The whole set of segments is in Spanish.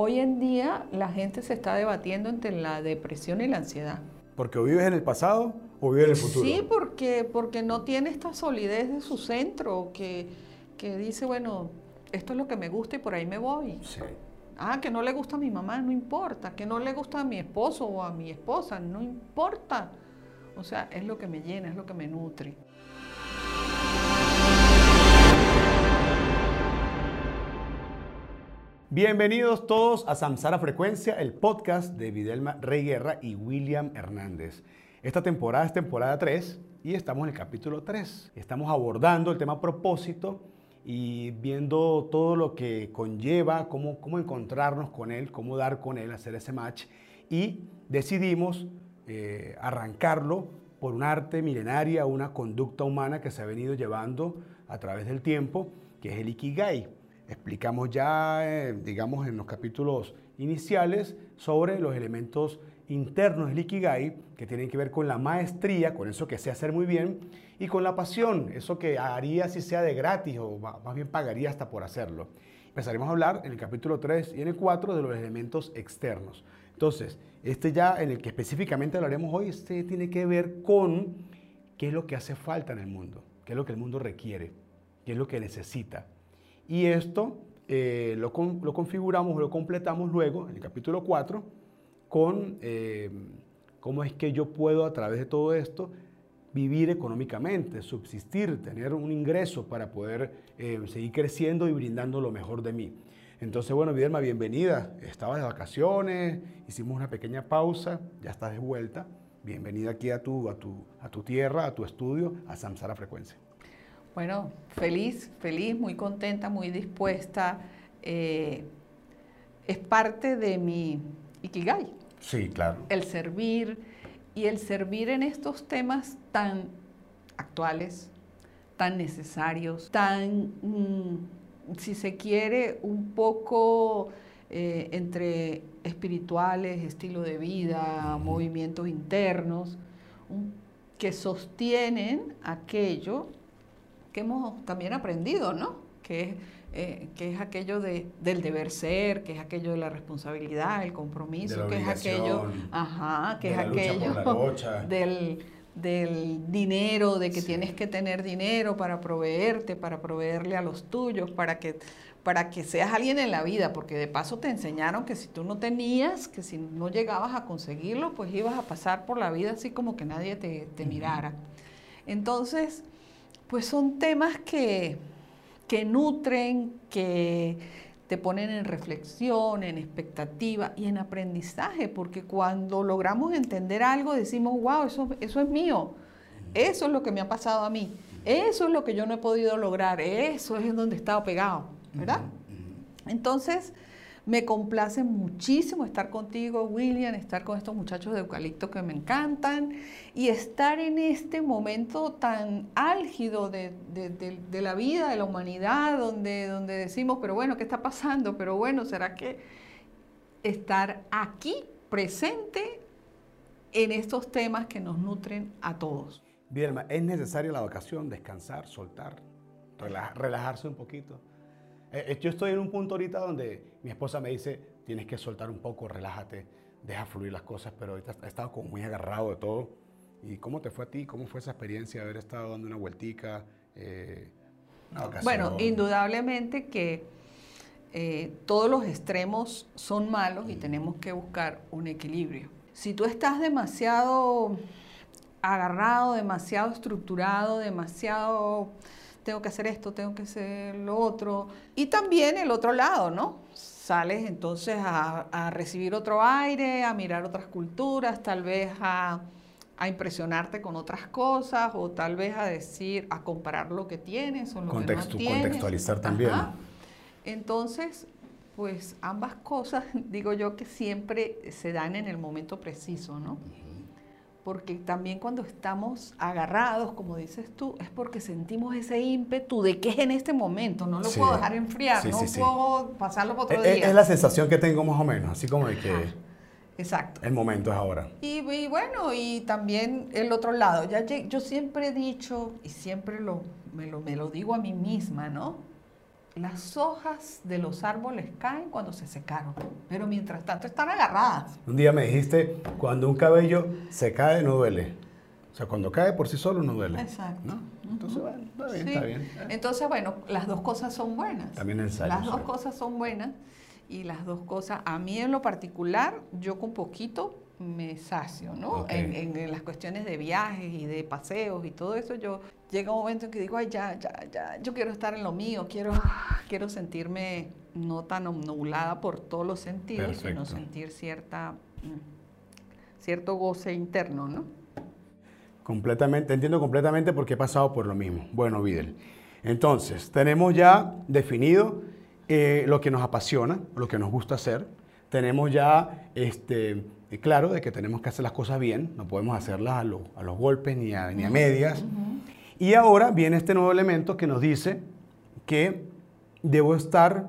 hoy en día la gente se está debatiendo entre la depresión y la ansiedad. ¿Porque o vives en el pasado o vives en el futuro? Sí, porque, porque no tiene esta solidez de su centro que, que dice, bueno, esto es lo que me gusta y por ahí me voy. Sí. Ah, que no le gusta a mi mamá, no importa. Que no le gusta a mi esposo o a mi esposa, no importa. O sea, es lo que me llena, es lo que me nutre. Bienvenidos todos a Samsara Frecuencia, el podcast de Videlma Rey Guerra y William Hernández. Esta temporada es temporada 3 y estamos en el capítulo 3. Estamos abordando el tema propósito y viendo todo lo que conlleva, cómo, cómo encontrarnos con él, cómo dar con él, hacer ese match. Y decidimos eh, arrancarlo por un arte milenaria, una conducta humana que se ha venido llevando a través del tiempo, que es el Ikigai. Explicamos ya, eh, digamos, en los capítulos iniciales sobre los elementos internos del Ikigai, que tienen que ver con la maestría, con eso que sé hacer muy bien, y con la pasión, eso que haría si sea de gratis o más bien pagaría hasta por hacerlo. Empezaremos a hablar en el capítulo 3 y en el 4 de los elementos externos. Entonces, este ya en el que específicamente hablaremos hoy, este tiene que ver con qué es lo que hace falta en el mundo, qué es lo que el mundo requiere, qué es lo que necesita. Y esto eh, lo, configuramos, lo completamos luego en el capítulo 4 con eh, cómo es que yo puedo a través de todo esto vivir económicamente, subsistir, tener un ingreso para poder eh, seguir creciendo y brindando lo mejor de mí. Entonces, bueno, Videlma, bienvenida. Estabas de vacaciones, hicimos una pequeña pausa, ya estás de vuelta. Bienvenida aquí a tu, a tu, a tu tierra, a tu estudio, a Samsara Frecuencia. Bueno, feliz, feliz, muy contenta, muy dispuesta. Eh, es parte de mi Ikigai. Sí, claro. El servir y el servir en estos temas tan actuales, tan necesarios, tan, mm, si se quiere, un poco eh, entre espirituales, estilo de vida, movimientos internos, que sostienen aquello que hemos también aprendido, ¿no? Que es, eh, que es aquello de, del deber ser, que es aquello de la responsabilidad, el compromiso, que es aquello, ajá, que es aquello del, del dinero, de que tienes que tener dinero para proveerte, para proveerle a los tuyos, para que para que seas alguien en la vida, porque de paso te enseñaron que si tú no tenías, que si no llegabas a conseguirlo, pues ibas a pasar por la vida así como que nadie te, te mirara. Entonces, pues son temas que, que nutren, que te ponen en reflexión, en expectativa y en aprendizaje, porque cuando logramos entender algo decimos, wow, eso, eso es mío, eso es lo que me ha pasado a mí, eso es lo que yo no he podido lograr, eso es en donde he estado pegado, ¿verdad? Entonces, me complace muchísimo estar contigo, William, estar con estos muchachos de eucalipto que me encantan y estar en este momento tan álgido de, la vida, de la humanidad, donde, donde decimos, pero bueno, ¿qué está pasando? Pero bueno, ¿será que estar aquí presente en estos temas que nos nutren a todos? Bien, ¿es necesaria la vacación, descansar, soltar, relajarse un poquito? Eh, eh, yo estoy en un punto ahorita donde mi esposa me dice, tienes que soltar un poco, relájate, deja fluir las cosas, pero ahorita he estado como muy agarrado de todo. ¿Y cómo te fue a ti? ¿Cómo fue esa experiencia de haber estado dando una vueltica? Eh, bueno, indudablemente que todos los extremos son malos y tenemos que buscar un equilibrio. Si tú estás demasiado agarrado, demasiado estructurado, demasiado tengo que hacer esto, tengo que hacer lo otro. Y también el otro lado, ¿no? Sales entonces a, recibir otro aire, a mirar otras culturas, tal vez a, impresionarte con otras cosas o tal vez a decir, a comparar lo que tienes o lo que no tienes. Contextualizar también. Entonces, pues ambas cosas, digo yo que siempre se dan en el momento preciso, ¿no? Porque también cuando estamos agarrados, como dices tú, es porque sentimos ese ímpetu de que es en este momento, no lo puedo dejar enfriar, no puedo pasarlo por otro es, día. Es la sensación que tengo más o menos, así como de que Exacto. el momento es ahora. Y, bueno, y también el otro lado, ya yo siempre he dicho, y siempre lo, me, lo, me lo digo a mí misma, ¿no? Las hojas de los árboles caen cuando se secaron, pero mientras tanto están agarradas. Un día me dijiste, cuando un cabello se cae no duele. O sea, cuando cae por sí solo no duele. Exacto. ¿no? Entonces, bueno, está bien, Sí. está bien. Entonces, bueno, las dos cosas son buenas. También ensayo, Las dos sí. cosas son buenas y las dos cosas, a mí en lo particular, yo con poquito me sacio, ¿no? Ok. En, en- en las cuestiones de viajes y de paseos y todo eso, yo llega un momento en que digo, ay, ya, ya, ya, yo quiero estar en lo mío, quiero, quiero sentirme no tan nublada por todos los sentidos, sino Perfecto. sentir cierta, mm, cierto goce interno, ¿no? Completamente, te entiendo completamente porque he pasado por lo mismo. Bueno, Videl. Entonces, tenemos ya definido eh, lo que nos apasiona, lo que nos gusta hacer. Tenemos ya este, eh, claro de que tenemos que hacer las cosas bien, no podemos hacerlas a, lo- a los golpes ni a, ni a medias. Y ahora viene este nuevo elemento que nos dice que debo estar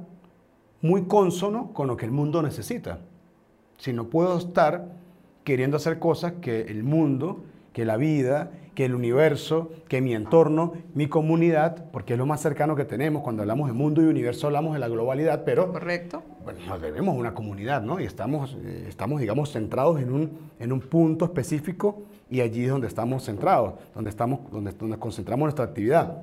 muy consono con lo que el mundo necesita. Si no puedo estar queriendo hacer cosas que el mundo, que la vida, que el universo, que mi entorno, mi comunidad, porque es lo más cercano que tenemos. Cuando hablamos de mundo y universo hablamos de la globalidad, pero ¿Correcto? bueno, nos debemos a una comunidad, ¿no? Y estamos, eh, estamos digamos, centrados en un, en un punto específico y allí es donde estamos centrados, donde, estamos, donde, donde concentramos nuestra actividad.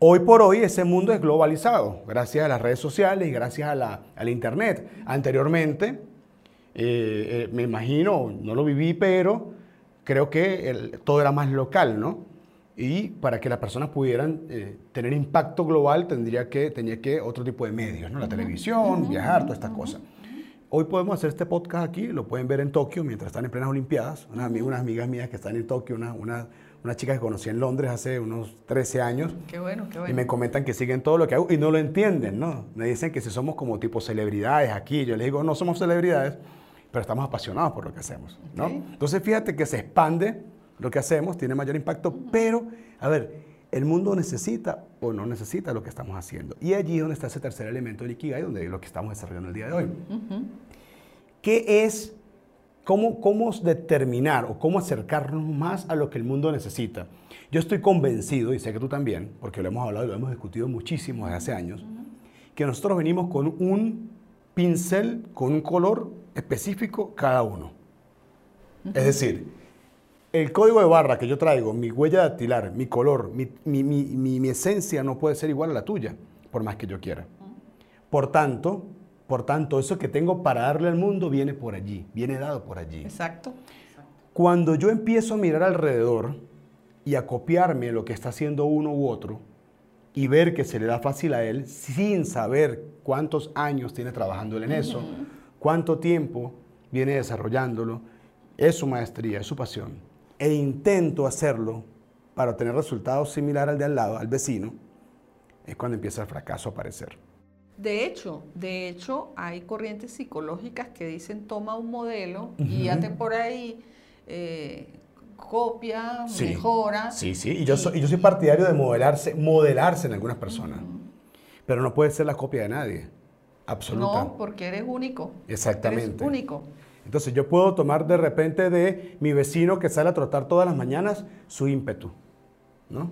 Hoy por hoy ese mundo es globalizado, gracias a las redes sociales y gracias a la, al Internet. Anteriormente, eh, eh, me imagino, no lo viví, pero creo que el- todo era más local, ¿no? Y para que las personas pudieran eh, tener impacto global tendría que, tenía que otro tipo de medios, ¿no? La televisión, viajar, todas estas cosas. Hoy podemos hacer este podcast aquí, lo pueden ver en Tokio mientras están en plenas Olimpiadas. Unas, ami- unas amigas mías que están en Tokio, una, una, una chica que conocí en Londres hace unos 13 años, Qué bueno, qué y bueno. me comentan que siguen todo lo que hago y no lo entienden, ¿no? Me dicen que si somos como tipo celebridades aquí, yo les digo, no somos celebridades, pero estamos apasionados por lo que hacemos, ¿no? Ok. Entonces fíjate que se expande lo que hacemos, tiene mayor impacto, pero, a ver, el mundo necesita o no necesita lo que estamos haciendo. Y allí es donde está ese tercer elemento del Ikigai, donde es lo que estamos desarrollando el día de hoy. ¿Qué es, cómo, cómo determinar o cómo acercarnos más a lo que el mundo necesita? Yo estoy convencido, y sé que tú también, porque lo hemos hablado y lo hemos discutido muchísimo desde hace años, que nosotros venimos con un pincel, con un color específico cada uno. Es decir, el código de barra que yo traigo, mi huella dactilar, mi color, mi, mi- mi- esencia no puede ser igual a la tuya, por más que yo quiera. Por tanto, por tanto, eso que tengo para darle al mundo viene por allí, viene dado por allí. Exacto. Cuando yo empiezo a mirar alrededor y a copiarme lo que está haciendo uno u otro y ver que se le da fácil a él sin saber cuántos años tiene trabajando él en eso, cuánto tiempo viene desarrollándolo, es su maestría, es su pasión, e intento hacerlo para obtener resultados similares al de al lado, al vecino, es cuando empieza el fracaso a aparecer. De hecho, de hecho, hay corrientes psicológicas que dicen toma un modelo y hazte por ahí, eh, copia, Sí. mejora. Sí, sí, y yo soy, y yo soy partidario de modelarse, modelarse en algunas personas, pero no puede ser la copia de nadie, absoluta. No, porque eres único. Exactamente. Eres único. Entonces yo puedo tomar de repente de mi vecino que sale a trotar todas las mañanas su ímpetu, ¿no?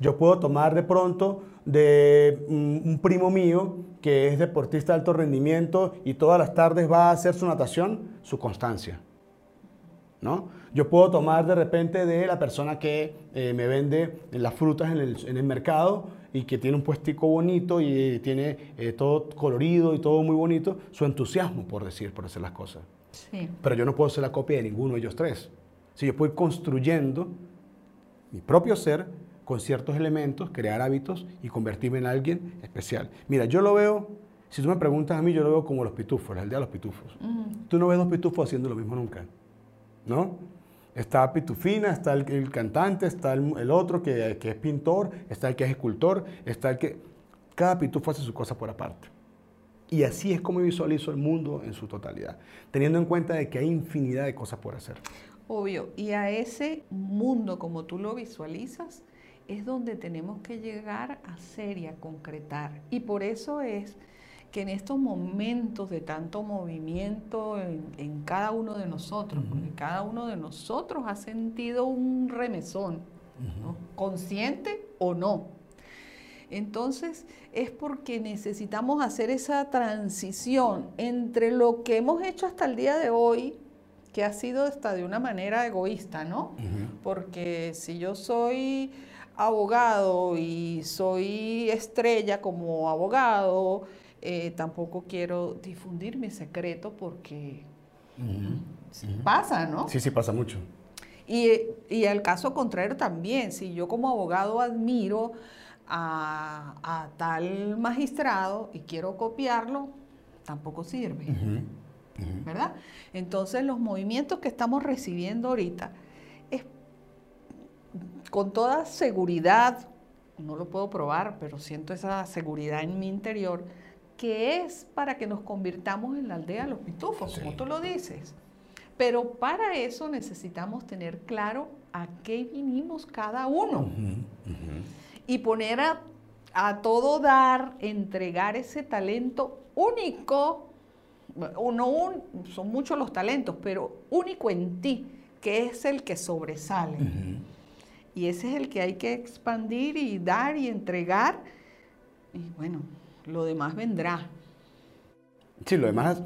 Yo puedo tomar de pronto de mm, un primo mío que es deportista de alto rendimiento y todas las tardes va a hacer su natación, su constancia. ¿no? Yo puedo tomar de repente de la persona que eh, me vende las frutas en el, en el mercado y que tiene un puestico bonito y tiene eh, todo colorido y todo muy bonito, su entusiasmo por decir, por hacer las cosas. Sí. Pero yo no puedo ser la copia de ninguno de ellos tres. Si yo voy construyendo mi propio ser con ciertos elementos, crear hábitos y convertirme en alguien especial. Mira, yo lo veo, si tú me preguntas a mí, yo lo veo como los pitufos, la aldea de los pitufos. Tú no ves dos pitufos haciendo lo mismo nunca, ¿no? Está Pitufina, está el, cantante, está el, el otro que, que es pintor, está el que es escultor, está el que... Cada pitufo hace su cosa por aparte. Y así es como visualizo el mundo en su totalidad, teniendo en cuenta de que hay infinidad de cosas por hacer. Obvio. Y a ese mundo como tú lo visualizas es donde tenemos que llegar a ser y a concretar. Y por eso es que en estos momentos de tanto movimiento en, en cada uno de nosotros, porque cada uno de nosotros ha sentido un remesón, ¿no? consciente o no, Entonces es porque necesitamos hacer esa transición entre lo que hemos hecho hasta el día de hoy, que ha sido hasta de una manera egoísta, ¿no? Porque si yo soy abogado y soy estrella como abogado, eh, tampoco quiero difundir mi secreto porque pasa, ¿no? Sí, sí, pasa mucho. Y, y el caso contrario también, si yo como abogado admiro a, tal magistrado y quiero copiarlo, tampoco sirve. ¿Verdad? Entonces los movimientos que estamos recibiendo ahorita es con toda seguridad, no lo puedo probar, pero siento esa seguridad en mi interior, que es para que nos convirtamos en la aldea de los pitufos, como tú lo dices. Pero para eso necesitamos tener claro a qué vinimos cada uno. Y poner a, todo dar, entregar ese talento único, uno, son muchos los talentos, pero único en ti, que es el que sobresale. Y ese es el que hay que expandir y dar y entregar. Y bueno, lo demás vendrá. Sí, lo demás,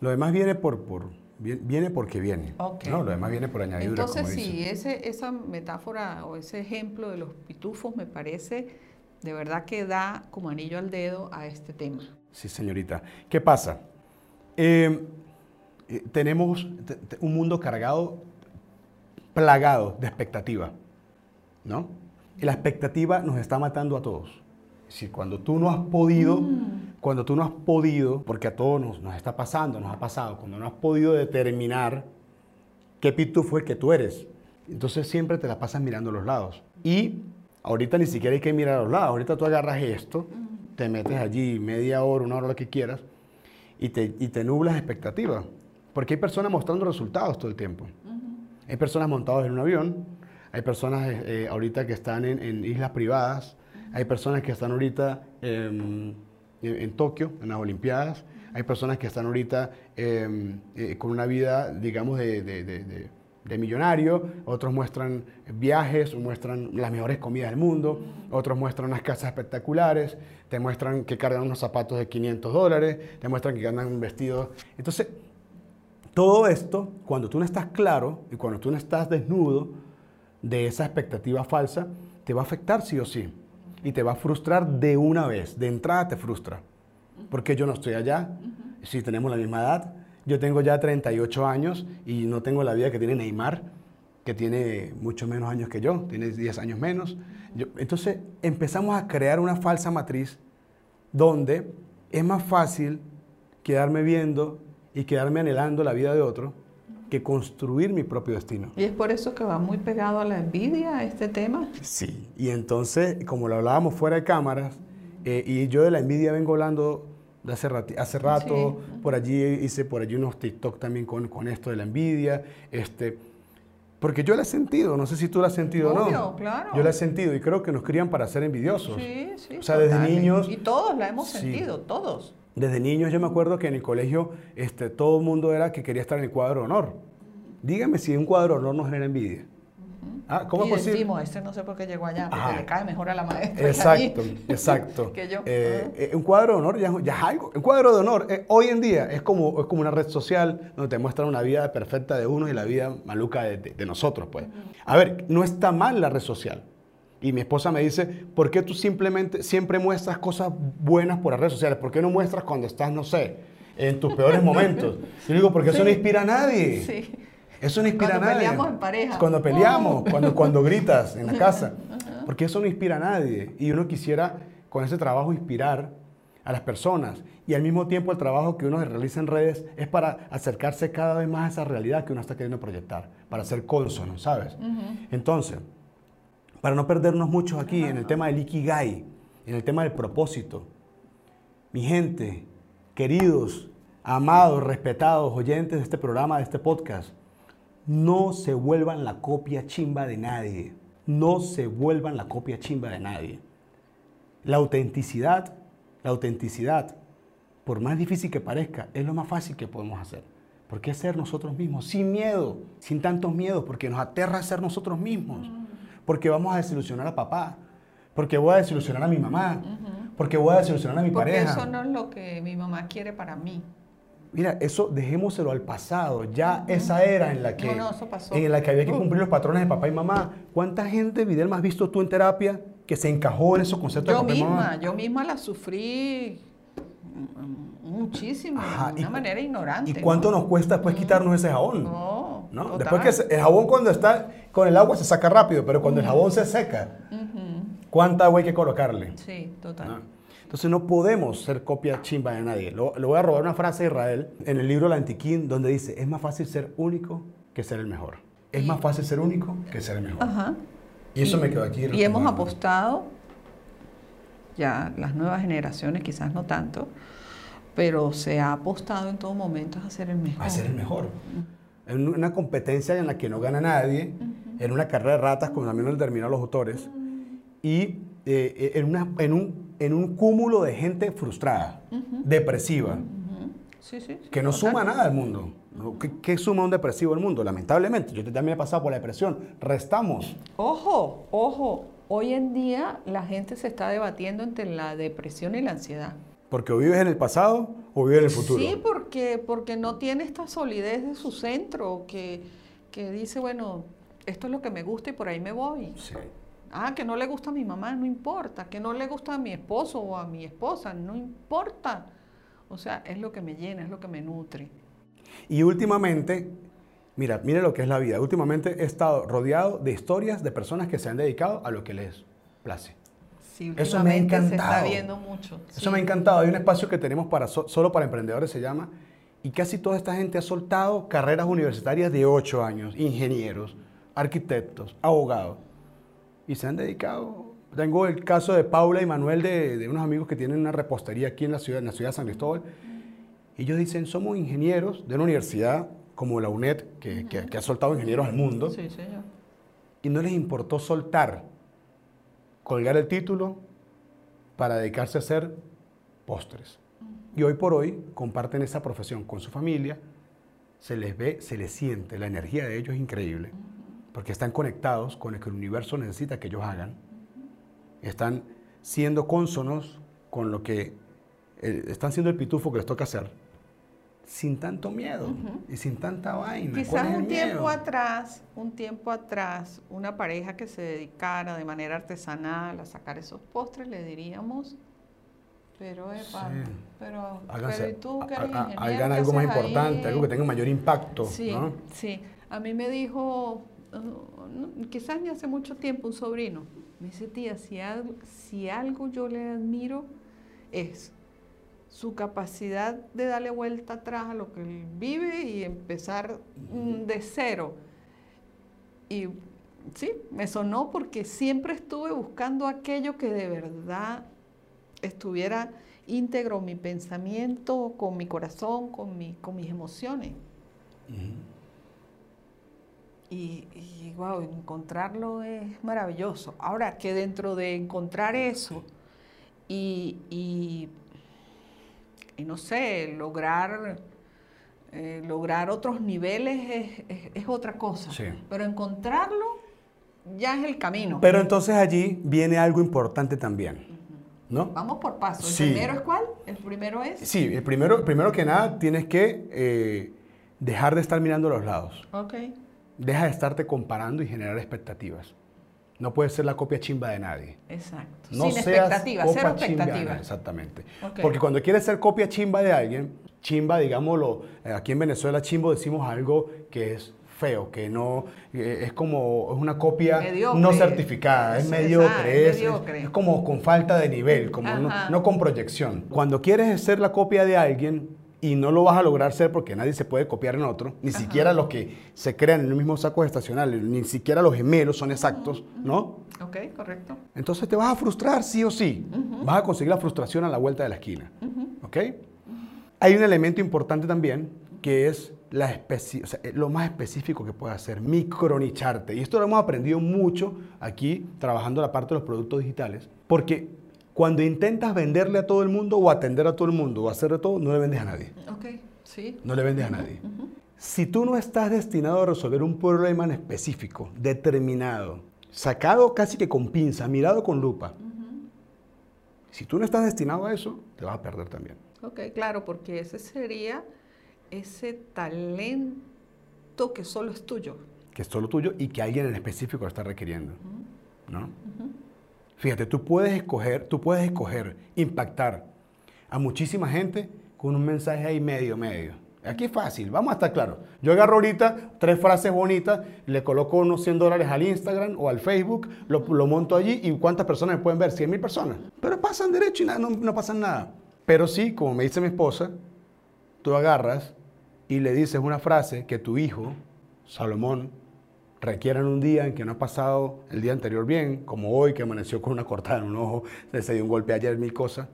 lo demás viene por, por viene porque viene. ¿no? Lo demás viene por añadidura. Entonces, sí, ese, esa metáfora o ese ejemplo de los pitufos me parece de verdad que da como anillo al dedo a este tema. Sí, señorita. ¿Qué pasa? Eh, eh, tenemos un mundo cargado, plagado de expectativa, ¿no? Y la expectativa nos está matando a todos. Decir, cuando tú no has podido, mm. cuando tú no has podido, porque a todos nos, nos, está pasando, nos ha pasado, cuando no has podido determinar qué pitufo es que tú eres, entonces siempre te la pasas mirando los lados. Y ahorita ni siquiera hay que mirar a los lados, ahorita tú agarras esto, mm. te metes allí media hora, una hora, lo que quieras, y te, y te nublas expectativas. Porque hay personas mostrando resultados todo el tiempo. Hay personas montadas en un avión, hay personas eh, eh, ahorita que están en, en islas privadas, hay personas que están ahorita em, en, Tokio, en las Olimpiadas. Hay personas que están ahorita em, eh, con una vida, digamos, de, millonario. Otros muestran viajes, muestran las mejores comidas del mundo. Otros muestran unas casas espectaculares. Te muestran que cargan unos zapatos de 500 dólares. Te muestran que andan vestidos. Entonces, todo esto, cuando tú no estás claro y cuando tú no estás desnudo de esa expectativa falsa, te va a afectar sí o sí y te va a frustrar de una vez. De entrada te frustra. Porque yo no estoy allá, si tenemos la misma edad. Yo tengo ya 38 años y no tengo la vida que tiene Neymar, que tiene mucho menos años que yo, tiene 10 años menos. entonces empezamos a crear una falsa matriz donde es más fácil quedarme viendo y quedarme anhelando la vida de otro que construir mi propio destino. Y es por eso que va muy pegado a la envidia este tema. Sí, y entonces, como lo hablábamos fuera de cámaras, eh, y yo de la envidia vengo hablando de hace, hace rato, por allí hice por allí unos TikTok también con, con esto de la envidia, este, porque yo la he sentido, no sé si tú la has sentido o no. claro. Yo la he sentido y creo que nos crían para ser envidiosos. Sí, sí. O sea, desde niños. Y todos la hemos sentido, todos. Desde niños yo me acuerdo que en el colegio este, todo el mundo era que quería estar en el cuadro de honor. Dígame si un cuadro de honor no genera envidia. Ah, ¿Cómo y es posible? decimos, este no sé por qué llegó allá, porque le cae mejor a la maestra. Exacto, exacto. que yo. Eh, eh, un cuadro de honor ya, ya, es algo. Un cuadro de honor eh, hoy en día es como, es como una red social donde te muestran una vida perfecta de uno y la vida maluca de, de, nosotros, pues. A ver, no está mal la red social. Y mi esposa me dice, ¿por qué tú simplemente siempre muestras cosas buenas por las redes sociales? ¿Por qué no muestras cuando estás, no sé, en tus peores momentos? Yo digo, porque eso no inspira a nadie. Sí. Eso no inspira a nadie. Cuando peleamos en pareja. Cuando peleamos, cuando, cuando gritas en la casa. Porque eso no inspira a nadie. Y uno quisiera con ese trabajo inspirar a las personas. Y al mismo tiempo el trabajo que uno realiza en redes es para acercarse cada vez más a esa realidad que uno está queriendo proyectar, para ser consono, ¿sabes? Entonces, para no perdernos mucho aquí en el tema del Ikigai, en el tema del propósito. Mi gente, queridos, amados, respetados oyentes de este programa, de este podcast, no se vuelvan la copia chimba de nadie. No se vuelvan la copia chimba de nadie. La autenticidad, la autenticidad, por más difícil que parezca, es lo más fácil que podemos hacer. Porque es ser nosotros mismos, sin miedo, sin tantos miedos, porque nos aterra ser nosotros mismos porque vamos a desilusionar a papá, Porque voy a desilusionar a mi mamá. Porque voy a desilusionar a mi Porque pareja. eso no es lo que mi mamá quiere para mí. Mira, eso dejémoselo al pasado. Ya esa era en la que, No, no, eso pasó. en la que había que Uh. cumplir los patrones de papá y mamá. ¿Cuánta gente, Videl, has visto tú en terapia que se encajó en esos conceptos Yo de papá y mamá? misma, yo misma la sufrí muchísimo, Ajá, de una y- manera ignorante. ¿Y cuánto ¿no? nos cuesta después quitarnos ese jabón? No, ¿No? Después que el jabón cuando está con el agua se saca rápido, pero cuando el jabón se seca, Ujú, ¿cuánta agua hay que colocarle? Sí, total. ¿No? Entonces no podemos ser copia chimba de nadie. Lo- Le voy a robar una frase de Israel en el libro La Antiquín, donde dice, es más fácil ser único que ser el mejor. Es más fácil ser único que ser el mejor. Ajá. Y eso me quedó aquí. Y hemos apostado, ya las nuevas generaciones quizás no tanto, pero se ha apostado en todo momento a ser el mejor. a ser el mejor. En una competencia en la que no gana nadie, en una carrera de ratas, como también lo han terminado los autores, y eh, en, una- en un, en un cúmulo de gente frustrada, depresiva. Sí, sí, sí, que no total. suma nada al mundo. ¿no? ¿Qué, qué suma un depresivo al mundo? Lamentablemente, yo también he pasado por la depresión. Restamos. Ojo, ojo, hoy en día la gente se está debatiendo entre la depresión y la ansiedad. Porque o vives en el pasado o vives en el futuro. Sí, porque, porque no tiene esta solidez de su centro, que, que dice, bueno, esto es lo que me gusta y por ahí me voy. Sí. Ah, que no le gusta a mi mamá, no importa. Que no le gusta a mi esposo o a mi esposa, no importa. O sea, es lo que me llena, es lo que me nutre. Y últimamente, mira, mira lo que es la vida. Últimamente he estado rodeado de historias de personas que se han dedicado a lo que les place. Sí, Eso me ha últimamente se está encantado. viendo mucho. Eso sí. me ha encantado. Hay un espacio que tenemos para so- solo para emprendedores, se llama, y casi toda esta gente ha soltado carreras universitarias de 8 años, ingenieros, arquitectos, abogados, y se han dedicado. Tengo el caso de Paula y Manuel, de, de unos amigos que tienen una repostería aquí en la ciudad, en la ciudad de San Cristóbal. Ellos dicen, somos ingenieros de una universidad como la UNED, que, que- que ha soltado ingenieros al mundo, Sí, señor. y no les importó soltar, colgar el título para dedicarse a hacer postres. Y hoy por hoy comparten esa profesión con su familia, se les ve, se les siente, la energía de ellos es increíble, porque están conectados con lo que el universo necesita que ellos hagan, están siendo cónsonos con lo que, eh, están siendo el pitufo que les toca hacer, sin tanto miedo y sin tanta vaina. ¿Cuál Quizás un tiempo miedo? atrás, un tiempo atrás, una pareja que se dedicara de manera artesanal a sacar esos postres, le diríamos, pero epa, Sí. pero, Háganse- pero ¿y tú que eres ingeniero, hagan algo más ahí? importante, algo que tenga mayor impacto. Sí, ¿no? sí. A mí me dijo, uh, quizás ni hace mucho tiempo, un sobrino, me dice, tía, si algo, si algo yo le admiro es su capacidad de darle vuelta atrás a lo que él vive y empezar mm, de cero. Y sí, me sonó porque siempre estuve buscando aquello que de verdad estuviera íntegro mi pensamiento, con mi corazón, con, mi, con mis emociones. Y, y wow, encontrarlo es maravilloso. Ahora que dentro de encontrar eso y, y, y no sé, lograr, eh, lograr otros niveles es, es- es otra cosa. Sí. Pero encontrarlo ya es el camino. Pero entonces allí viene algo importante también, ¿no? Vamos por pasos. ¿El Sí. primero es cuál? El primero es. Sí, el primero, primero que nada tienes que eh, dejar de estar mirando a los lados. Ok. Deja de estarte comparando y generar expectativas. No puedes ser la copia chimba de nadie. Exacto. No Sin seas expectativas, copa cero chimba de expectativas. nadie, Exactamente. Porque cuando quieres ser copia chimba de alguien, chimba, digámoslo, eh, aquí en Venezuela chimbo decimos algo que es feo, que no, eh, es como, es una copia Mediocre. no certificada, es mediocre, es, mediocre. es como con falta de nivel, como no, no con proyección. Cuando quieres ser la copia de alguien y no lo vas a lograr ser porque nadie se puede copiar en otro, ni siquiera los que se crean en el mismo saco estacional, ni siquiera los gemelos son exactos, ¿no? Ok, correcto. Entonces te vas a frustrar sí o sí. Vas a conseguir la frustración a la vuelta de la esquina. ¿Ok? Hay un elemento importante también que es la especi- o sea, eh, lo más específico que puedes hacer, micronicharte. Y esto lo hemos aprendido mucho aquí trabajando la parte de los productos digitales, porque cuando intentas venderle a todo el mundo o atender a todo el mundo o hacer de todo, no le vendes a nadie. Ok, sí. No le vendes a nadie. Si tú no estás destinado a resolver un problema en específico, determinado, sacado casi que con pinza, mirado con lupa. Si tú no estás destinado a eso, te vas a perder también. Ok, claro, porque ese sería ese talento que solo es tuyo. Que es solo tuyo y que alguien en específico lo está requiriendo. ¿no? Fíjate, tú puedes escoger, tú puedes escoger impactar a muchísima gente con un mensaje ahí medio, medio. Aquí es fácil, vamos a estar claros. Yo agarro ahorita tres frases bonitas, le coloco unos 100 dólares al Instagram o al Facebook, lo, monto allí y ¿cuántas personas me pueden ver? 100 mil personas. Pero pasan derecho y no, no pasan nada. Pero sí, como me dice mi esposa, tú agarras y le dices una frase que tu hijo, Salomón, requiere en un día en que no ha pasado el día anterior bien, como hoy que amaneció con una cortada en un ojo, se dio un golpe ayer, mil cosas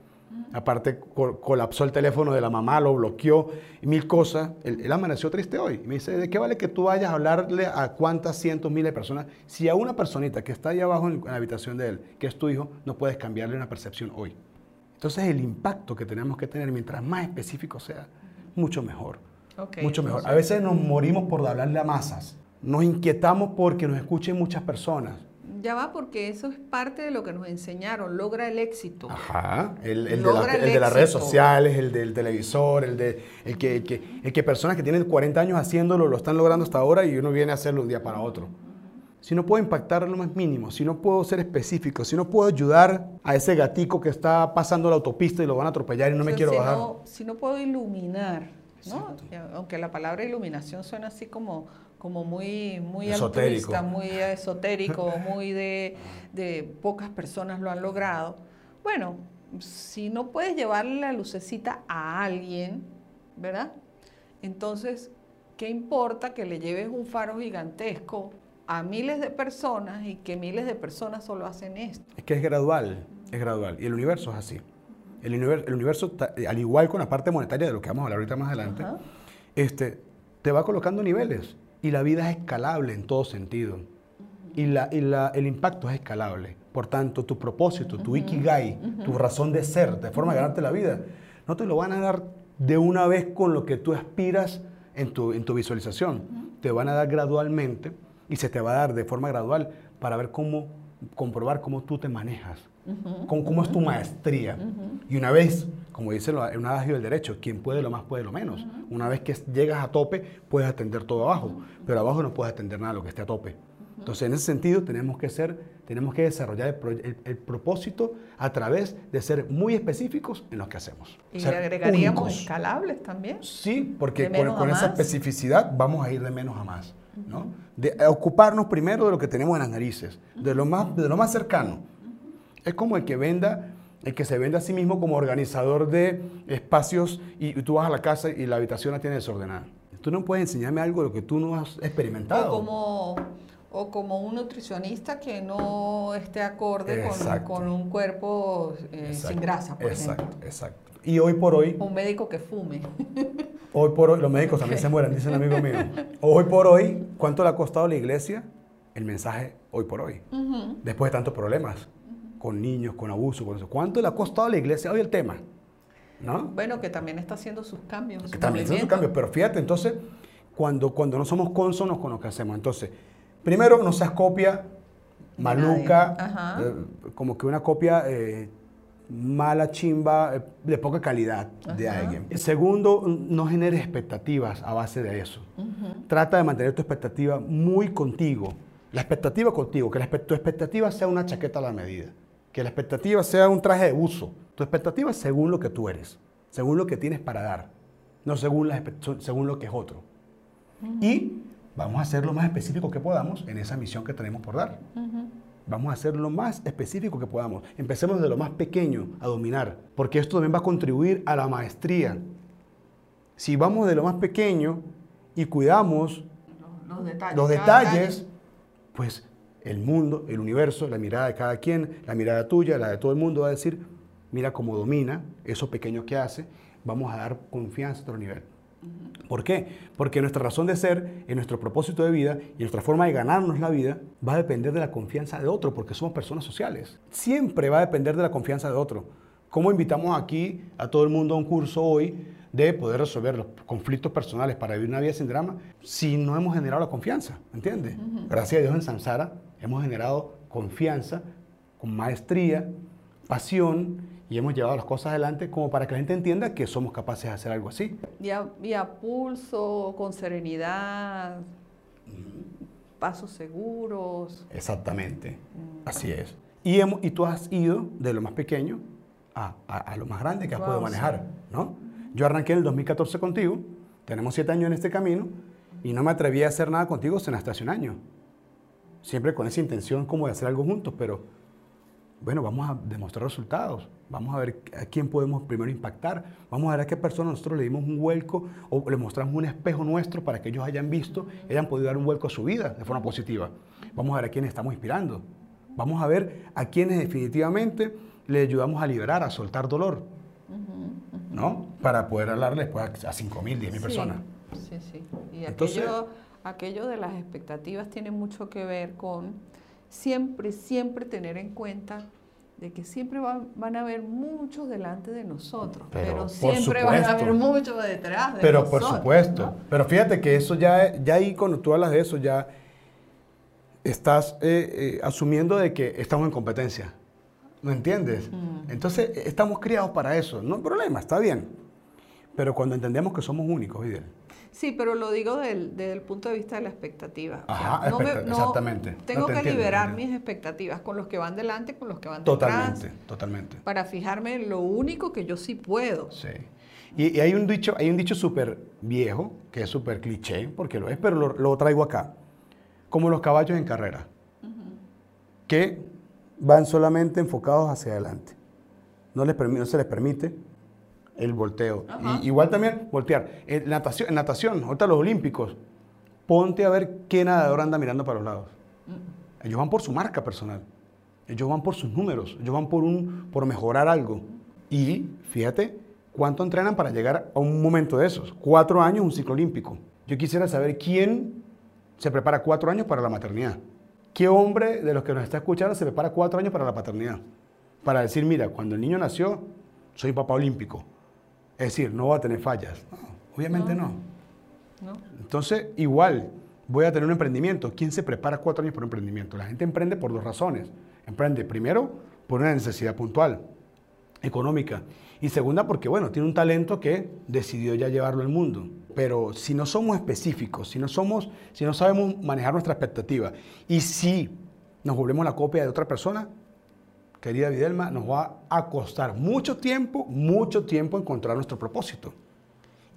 Aparte, colapsó el teléfono de la mamá, lo bloqueó y mil cosas. Él, amaneció triste hoy. me dice, ¿de qué vale que tú vayas a hablarle a cuántas cientos, miles de personas? Si a una personita que está ahí abajo en, la habitación de él, que es tu hijo, no puedes cambiarle una percepción hoy. Entonces, el impacto que tenemos que tener, mientras más específico sea, mucho mejor. mucho mejor. A veces nos morimos por hablarle a masas. Nos inquietamos porque nos escuchen muchas personas ya va, porque eso es parte de lo que nos enseñaron, logra el éxito. Ajá, el, el, de, las redes sociales, el del televisor, el de el que, que, personas que tienen 40 años haciéndolo lo están logrando hasta ahora y uno viene a hacerlo un día para otro. Si no puedo impactar lo más mínimo, si no puedo ser específico, si no puedo ayudar a ese gatico que está pasando la autopista y lo van a atropellar y no me quiero bajar. si no puedo iluminar, ¿no? aunque la palabra iluminación suena así como como muy, muy altruista, muy esotérico, muy de, de, pocas personas lo han logrado. Bueno, si no puedes llevarle la lucecita a alguien, ¿verdad? Entonces, ¿qué importa que le lleves un faro gigantesco a miles de personas y que miles de personas solo hacen esto? Es que es gradual, es gradual. Y el universo es así. El universo, el universo al igual con la parte monetaria de lo que vamos a hablar ahorita más adelante, este, te va colocando niveles. Y la vida es escalable en todo sentido. Y, la, y la, el impacto es escalable. Por tanto, tu propósito, tu ikigai, tu razón de ser, de forma de ganarte la vida, no te lo van a dar de una vez con lo que tú aspiras en tu, en tu visualización. Te van a dar gradualmente y se te va a dar de forma gradual para ver cómo, comprobar cómo tú te manejas, con cómo es tu maestría. Y una vez como dice un adagio del derecho, quien puede lo más puede lo menos. Una vez que llegas a tope, puedes atender todo abajo, pero abajo no puedes atender nada de lo que esté a tope. Entonces, en ese sentido, tenemos que, ser, tenemos que desarrollar el, propósito a través de ser muy específicos en lo que hacemos. Y le agregaríamos escalables también. Sí, porque con, esa especificidad vamos a ir de menos a más. ¿no? De ocuparnos primero de lo que tenemos en las narices, de lo más, de lo más cercano. Es como el que venda el que se vende a sí mismo como organizador de espacios y, tú vas a la casa y la habitación la tiene desordenada. Tú no puedes enseñarme algo de lo que tú no has experimentado. O como, o como un nutricionista que no esté acorde con, un cuerpo eh, sin grasa, por exacto, ejemplo. Exacto, Y hoy por hoy... Un médico que fume. Hoy por hoy, los médicos también se mueren, dice un amigo mío. Hoy por hoy, ¿cuánto le ha costado a la iglesia el mensaje hoy por hoy? Después de tantos problemas con niños, con abuso, con eso. ¿Cuánto le ha costado a la iglesia hoy el tema? ¿No? Bueno, que también está haciendo sus cambios. Que también está haciendo sus cambios, pero fíjate, entonces, cuando, cuando no somos consonos con lo que hacemos, entonces, primero no seas copia maluca, eh, como que una copia eh, mala, chimba, eh, de poca calidad de alguien. Segundo, no generes expectativas a base de eso. Trata de mantener tu expectativa muy contigo la expectativa contigo, que la, tu expectativa sea una chaqueta a la medida, que la expectativa sea un traje de uso. Tu expectativa es según lo que tú eres, según lo que tienes para dar, no según, según lo que es otro. Y vamos a ser lo más específico que podamos en esa misión que tenemos por dar. Vamos a ser lo más específico que podamos. Empecemos de lo más pequeño a dominar, porque esto también va a contribuir a la maestría. Si vamos de lo más pequeño y cuidamos los detalles pues el mundo, el universo, la mirada de cada quien, la mirada tuya, la de todo el mundo va a decir, mira cómo domina eso pequeño que hace, vamos a dar confianza a otro nivel. ¿Por qué? Porque nuestra razón de ser, en nuestro propósito de vida y nuestra forma de ganarnos la vida va a depender de la confianza de otro, porque somos personas sociales. Siempre va a depender de la confianza de otro. ¿Cómo invitamos aquí a todo el mundo a un curso hoy de poder resolver los conflictos personales para vivir una vida sin drama si no hemos generado la confianza, ¿entiendes? Gracias a Dios en Samsara hemos generado confianza, con maestría, pasión y hemos llevado las cosas adelante como para que la gente entienda que somos capaces de hacer algo así. Y a, y a pulso, con serenidad, pasos seguros. Exactamente, así es. Y, hemos, y tú has ido de lo más pequeño a, a- a lo más grande que has Wow, podido manejar, ¿no? Yo arranqué en el 2014 contigo, tenemos siete años en este camino y no me atreví a hacer nada contigo sino hasta hace un año. Siempre con esa intención como de hacer algo juntos, pero bueno, vamos a demostrar resultados. Vamos a ver a quién podemos primero impactar. Vamos a ver a qué persona nosotros le dimos un vuelco o le mostramos un espejo nuestro para que ellos hayan visto, hayan podido dar un vuelco a su vida de forma positiva. Vamos a ver a quiénes estamos inspirando. Vamos a ver a quienes definitivamente le ayudamos a liberar, a soltar dolor. ¿No? Para poder hablarle después a 5 mil, 10 mil Sí, personas. Sí, sí. Y Entonces- aquello, aquello de las expectativas tiene mucho que ver con siempre, siempre tener en cuenta de que siempre van, van a haber muchos delante de nosotros, Pero, pero, siempre van a haber muchos detrás de Pero nosotros. por supuesto. ¿no? Pero fíjate que eso ya, ya ahí cuando tú hablas de eso, ya estás eh, eh, asumiendo de que estamos en competencia. ¿No entiendes? Mm. Entonces eh, estamos criados para eso. No hay problema, está bien. Pero cuando entendemos que somos únicos, Videl. Sí, pero lo digo del- desde el punto de vista de la expectativa. O sea, Ajá, no me- no- exactamente. No, Tengo te que entiendo, liberar mis expectativas con los que van delante, con los que van Totalmente, detrás, totalmente. para fijarme en lo único que yo sí puedo. Sí. Y, y hay un dicho, hay un dicho súper viejo, que es súper cliché, porque lo es, pero lo, lo traigo acá. Como los caballos en carrera, que van solamente enfocados hacia adelante. No, les no se les permite el volteo. Y- igual también voltear. En natación, en natación, ahorita los olímpicos, ponte a ver qué nadador anda mirando para los lados. Ellos van por su marca personal. Ellos van por sus números. Ellos van por, un, por mejorar algo. Y fíjate cuánto entrenan para llegar a un momento de esos. Cuatro años, un ciclo olímpico. Yo quisiera saber quién se prepara cuatro años para la maternidad. ¿Qué hombre de los que nos está escuchando se prepara cuatro años para la paternidad? Para decir, mira, cuando el niño nació, soy papá olímpico. Es decir, no va a tener fallas. No, obviamente no. ¿no? Entonces, igual, voy a tener un emprendimiento. ¿Quién se prepara cuatro años por un emprendimiento? La gente emprende por dos razones. Emprende, primero, por una necesidad puntual, económica. Y segunda, porque, bueno, tiene un talento que decidió ya llevarlo al mundo. Pero si no somos específicos, si no, somos, si no sabemos manejar nuestra expectativa y si nos volvemos la copia de otra persona, querida Videlma, nos va a costar mucho tiempo, mucho tiempo encontrar nuestro propósito.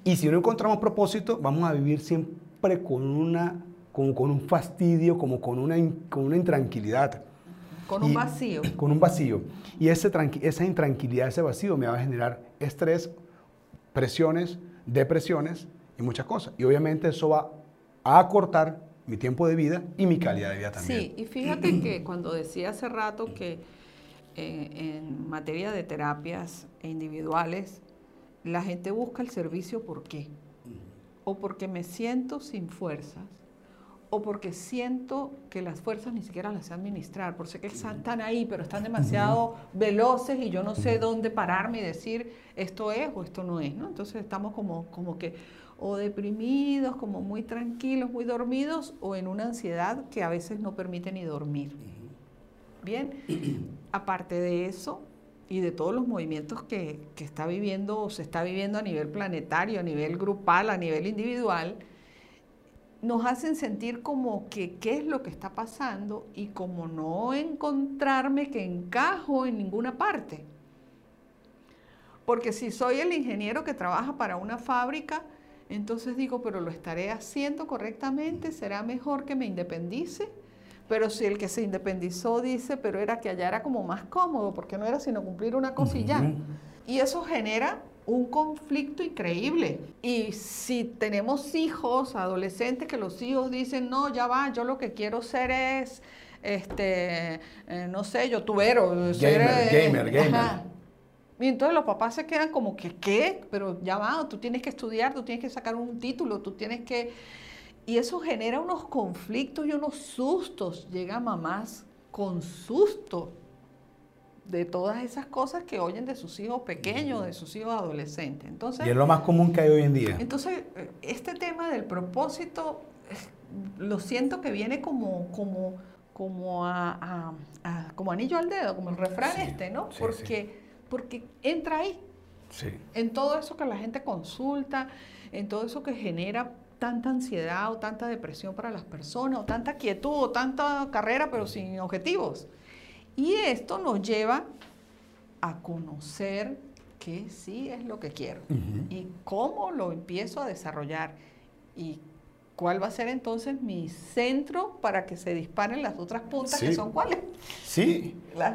Y si no encontramos propósito, vamos a vivir siempre con, una, con, con un fastidio, como con una, con una intranquilidad. Con un Y- vacío. Con un vacío. Y ese esa intranquilidad, ese vacío me va a generar estrés, presiones, depresiones y muchas cosas. Y obviamente eso va a acortar mi tiempo de vida y mi calidad de vida también. Sí, y fíjate que cuando decía hace rato que eh, en materia de terapias individuales, la gente busca el servicio ¿por qué? O porque me siento sin fuerzas, o porque siento que las fuerzas ni siquiera las sé administrar, por sé que están ahí, pero están demasiado veloces y yo no sé dónde pararme y decir esto es o esto no es, ¿no? Entonces estamos como, como que o deprimidos, como muy tranquilos, muy dormidos, o en una ansiedad que a veces no permite ni dormir. Bien, aparte de eso y de todos los movimientos que, que está viviendo o se está viviendo a nivel planetario, a nivel grupal, a nivel individual, nos hacen sentir como que qué es lo que está pasando y como no encontrarme que encajo en ninguna parte. Porque si soy el ingeniero que trabaja para una fábrica, entonces digo, pero lo estaré haciendo correctamente, será mejor que me independice. Pero si el que se independizó dice, pero era que allá era como más cómodo, porque no era sino cumplir una cosa y ya. Ujú. Y eso genera un conflicto increíble. Y si tenemos hijos, adolescentes, que los hijos dicen, no, ya va, yo lo que quiero ser es, este, eh, no sé, youtubero. ser, eh, gamer, gamer. ajá. Y entonces los papás se quedan como que, ¿qué? Pero ya va, tú tienes que estudiar, tú tienes que sacar un título, tú tienes que... Y eso genera unos conflictos y unos sustos. Llegan mamás con susto de todas esas cosas que oyen de sus hijos pequeños, de sus hijos adolescentes. Entonces, Y es lo más común que hay hoy en día. entonces eh, este tema del propósito, lo siento que viene como, como, como a, como anillo al dedo, como el refrán este, ¿no? porque, porque entra ahí. En todo eso que la gente consulta, en todo eso que genera tanta ansiedad o tanta depresión para las personas, o tanta quietud, o tanta carrera, pero sin objetivos. Y esto nos lleva a conocer qué sí es lo que quiero y cómo lo empiezo a desarrollar y cuál va a ser entonces mi centro para que se disparen las otras puntas, que son cuáles. Sí. las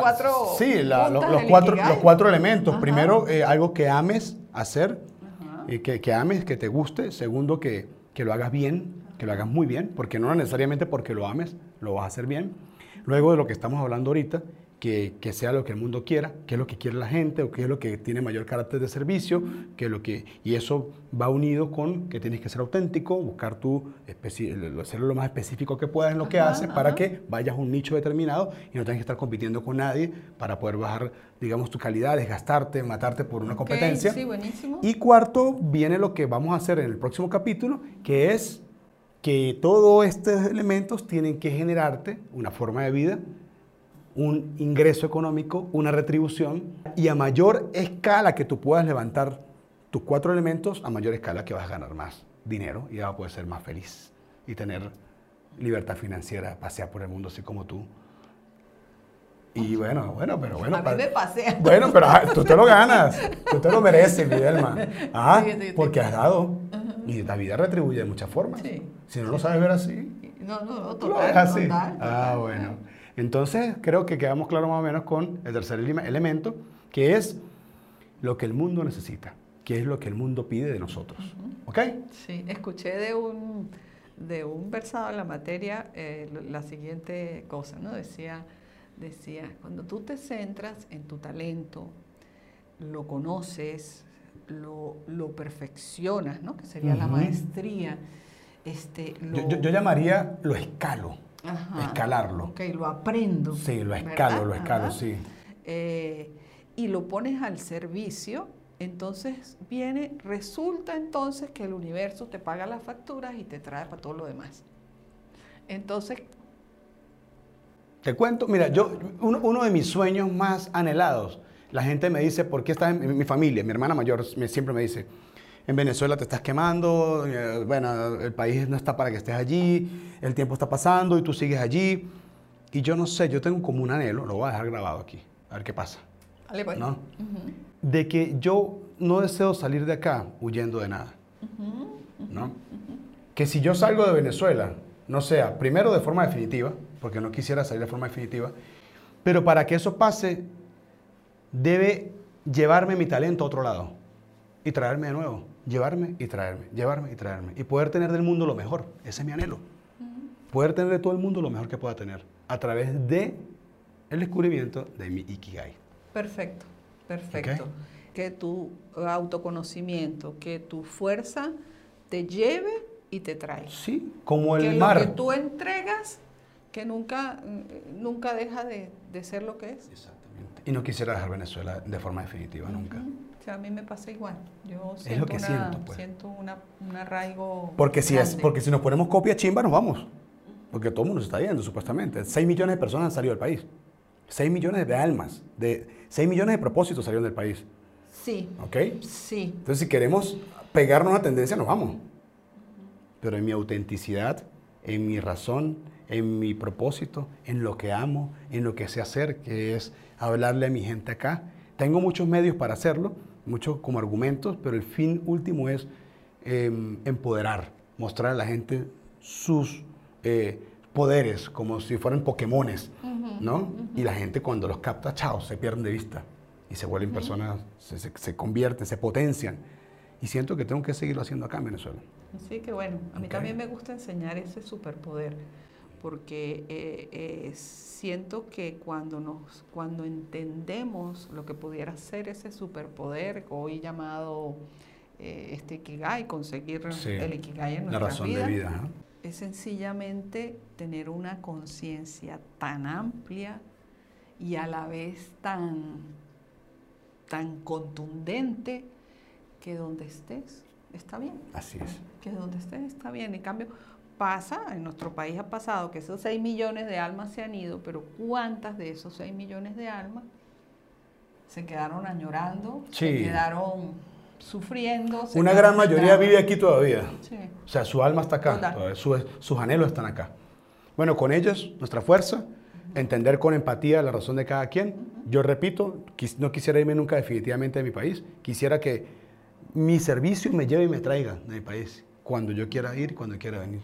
cuatro. Sí, los, cuatro, los cuatro elementos. Primero, eh, algo que ames hacer, y que, que, ames, que te guste. Segundo, que, que lo hagas bien, que lo hagas muy bien, porque no necesariamente porque lo ames, lo vas a hacer bien. Luego de lo que estamos hablando ahorita, que, sea lo que el mundo quiera, qué es lo que quiere la gente o qué es lo que tiene mayor carácter de servicio, que lo que, y eso va unido con que tienes que ser auténtico, buscar tu, hacerlo lo más específico que puedas en lo que haces para que vayas a un nicho determinado y no tengas que estar compitiendo con nadie para poder bajar, digamos, tu calidad, desgastarte, matarte por una competencia. Sí, buenísimo. Y cuarto, viene lo que vamos a hacer en el próximo capítulo, que es que todos estos elementos tienen que generarte una forma de vida un ingreso económico, una retribución, y a mayor escala que tú puedas levantar tus cuatro elementos, a mayor escala que vas a ganar más dinero y vas a poder ser más feliz y tener libertad financiera, pasear por el mundo así como tú. Y bueno, bueno, pero bueno. A mí me. Bueno, pero tú te lo ganas, tú te lo mereces, Videlma. Ah, porque has dado. Y la vida retribuye de muchas formas. Si no lo sabes ver así. No, no, no, total, así. Ah, bueno. Entonces, creo que quedamos claros más o menos con el tercer elemento, que es lo que el mundo necesita, que es lo que el mundo pide de nosotros. ¿Ok? Sí, escuché de un, de un versado en la materia eh, la siguiente cosa, ¿no? Decía, decía, cuando tú te centras en tu talento, lo conoces, lo, perfeccionas, ¿no? Que sería la maestría. Este, yo, llamaría lo escalo escalarlo. Ok, lo aprendo. Sí, lo escalo, lo escalo, sí. Eh, y lo pones al servicio, entonces viene, resulta entonces que el universo te paga las facturas y te trae para todo lo demás. Entonces... Te cuento, mira, yo, uno, de mis sueños más anhelados, la gente me dice, ¿por qué estás en mi familia? Mi hermana mayor siempre me dice, en Venezuela te estás quemando, eh, bueno, el país no está para que estés allí, el tiempo está pasando y tú sigues allí. Y yo no sé, yo tengo como un anhelo, lo voy a dejar grabado aquí, a ver qué pasa. Dale, pues. ¿no? De que yo no deseo salir de acá huyendo de nada. ¿no? Que si yo salgo de Venezuela, no sea, primero de forma definitiva, porque no quisiera salir de forma definitiva, pero para que eso pase, debe llevarme mi talento a otro lado y traerme de nuevo llevarme y traerme, llevarme y traerme. Y poder tener del mundo lo mejor. Ese es mi anhelo. Poder tener de todo el mundo lo mejor que pueda tener a través de el descubrimiento de mi Ikigai. Perfecto, perfecto. Que tu autoconocimiento, que tu fuerza te lleve y te trae. Sí, como el mar. Que tú entregas, que nunca, nunca deja de, ser lo que es. Exactamente. Y no quisiera dejar Venezuela de forma definitiva, nunca. O sea, a mí me pasa igual. Yo siento, es lo que siento, pues. siento una, un arraigo. Porque si, es, porque si nos ponemos copia chimba, nos vamos. Porque todo el mundo se está yendo, supuestamente. 6 millones de personas han salido del país. 6 millones de almas, de 6 millones de propósitos salieron del país. Sí. ¿Ok? Sí. Entonces, si queremos pegarnos a la tendencia, nos vamos. Pero en mi autenticidad, en mi razón, en mi propósito, en lo que amo, en lo que sé hacer, que es hablarle a mi gente acá. Tengo muchos medios para hacerlo, muchos como argumentos, pero el fin último es em, empoderar, mostrar a la gente sus eh, poderes como si fueran Pokémones, ¿no? Y la gente cuando los capta, chao, se pierden de vista y se vuelven personas, se, convierten, se potencian. Y siento que tengo que seguirlo haciendo acá en Venezuela. Sí, que bueno. A mí también me gusta enseñar ese superpoder porque eh, eh, siento que cuando, nos, cuando entendemos lo que pudiera ser ese superpoder, hoy llamado eh, este Ikigai, conseguir el Ikigai en nuestra la razón de vida, es sencillamente tener una conciencia tan amplia y a la vez tan, tan contundente que donde estés está bien. Así es. Que donde estés está bien. En cambio, pasa, en nuestro país ha pasado que esos 6 millones de almas se han ido, pero ¿cuántas de esos 6 millones de almas se quedaron añorando, se Sí. quedaron sufriendo? se Una quedaron gran mayoría vive aquí todavía. Sí. O sea, su alma está acá, Total. todavía, su- sus anhelos están acá. Bueno, con ellos, nuestra fuerza, entender con empatía la razón de cada quien. Yo repito, no quisiera irme nunca definitivamente de mi país. Quisiera que mi servicio me lleve y me traiga de mi país cuando yo quiera ir, cuando quiera venir.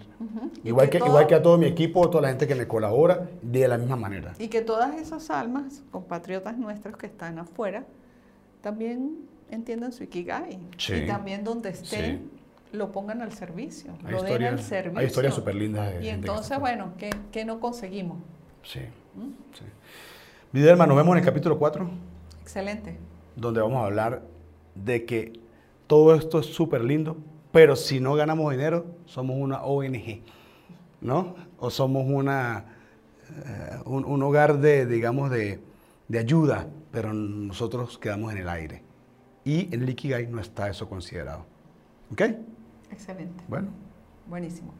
Igual, que que, todo- igual que a todo mi equipo, toda la gente que me colabora, de la misma manera. Y que todas esas almas, compatriotas nuestros que están afuera, también entiendan su Ikigai. Sí. Y también donde estén, Sí. lo pongan al servicio, Hay lo den al servicio. hay historias superlindas de Y que entonces, bueno, ¿qué, qué no conseguimos? Sí. sí. Videlma, nos vemos en el capítulo 4. Excelente. donde vamos a hablar de que todo esto es súper lindo, pero si no ganamos dinero, somos una ONG, ¿no? O somos una, eh, un, un hogar de, digamos, de, de ayuda, pero nosotros quedamos en el aire. Y en el Ikigai no está eso considerado. ¿Ok? Excelente. Bueno, Buenísimo.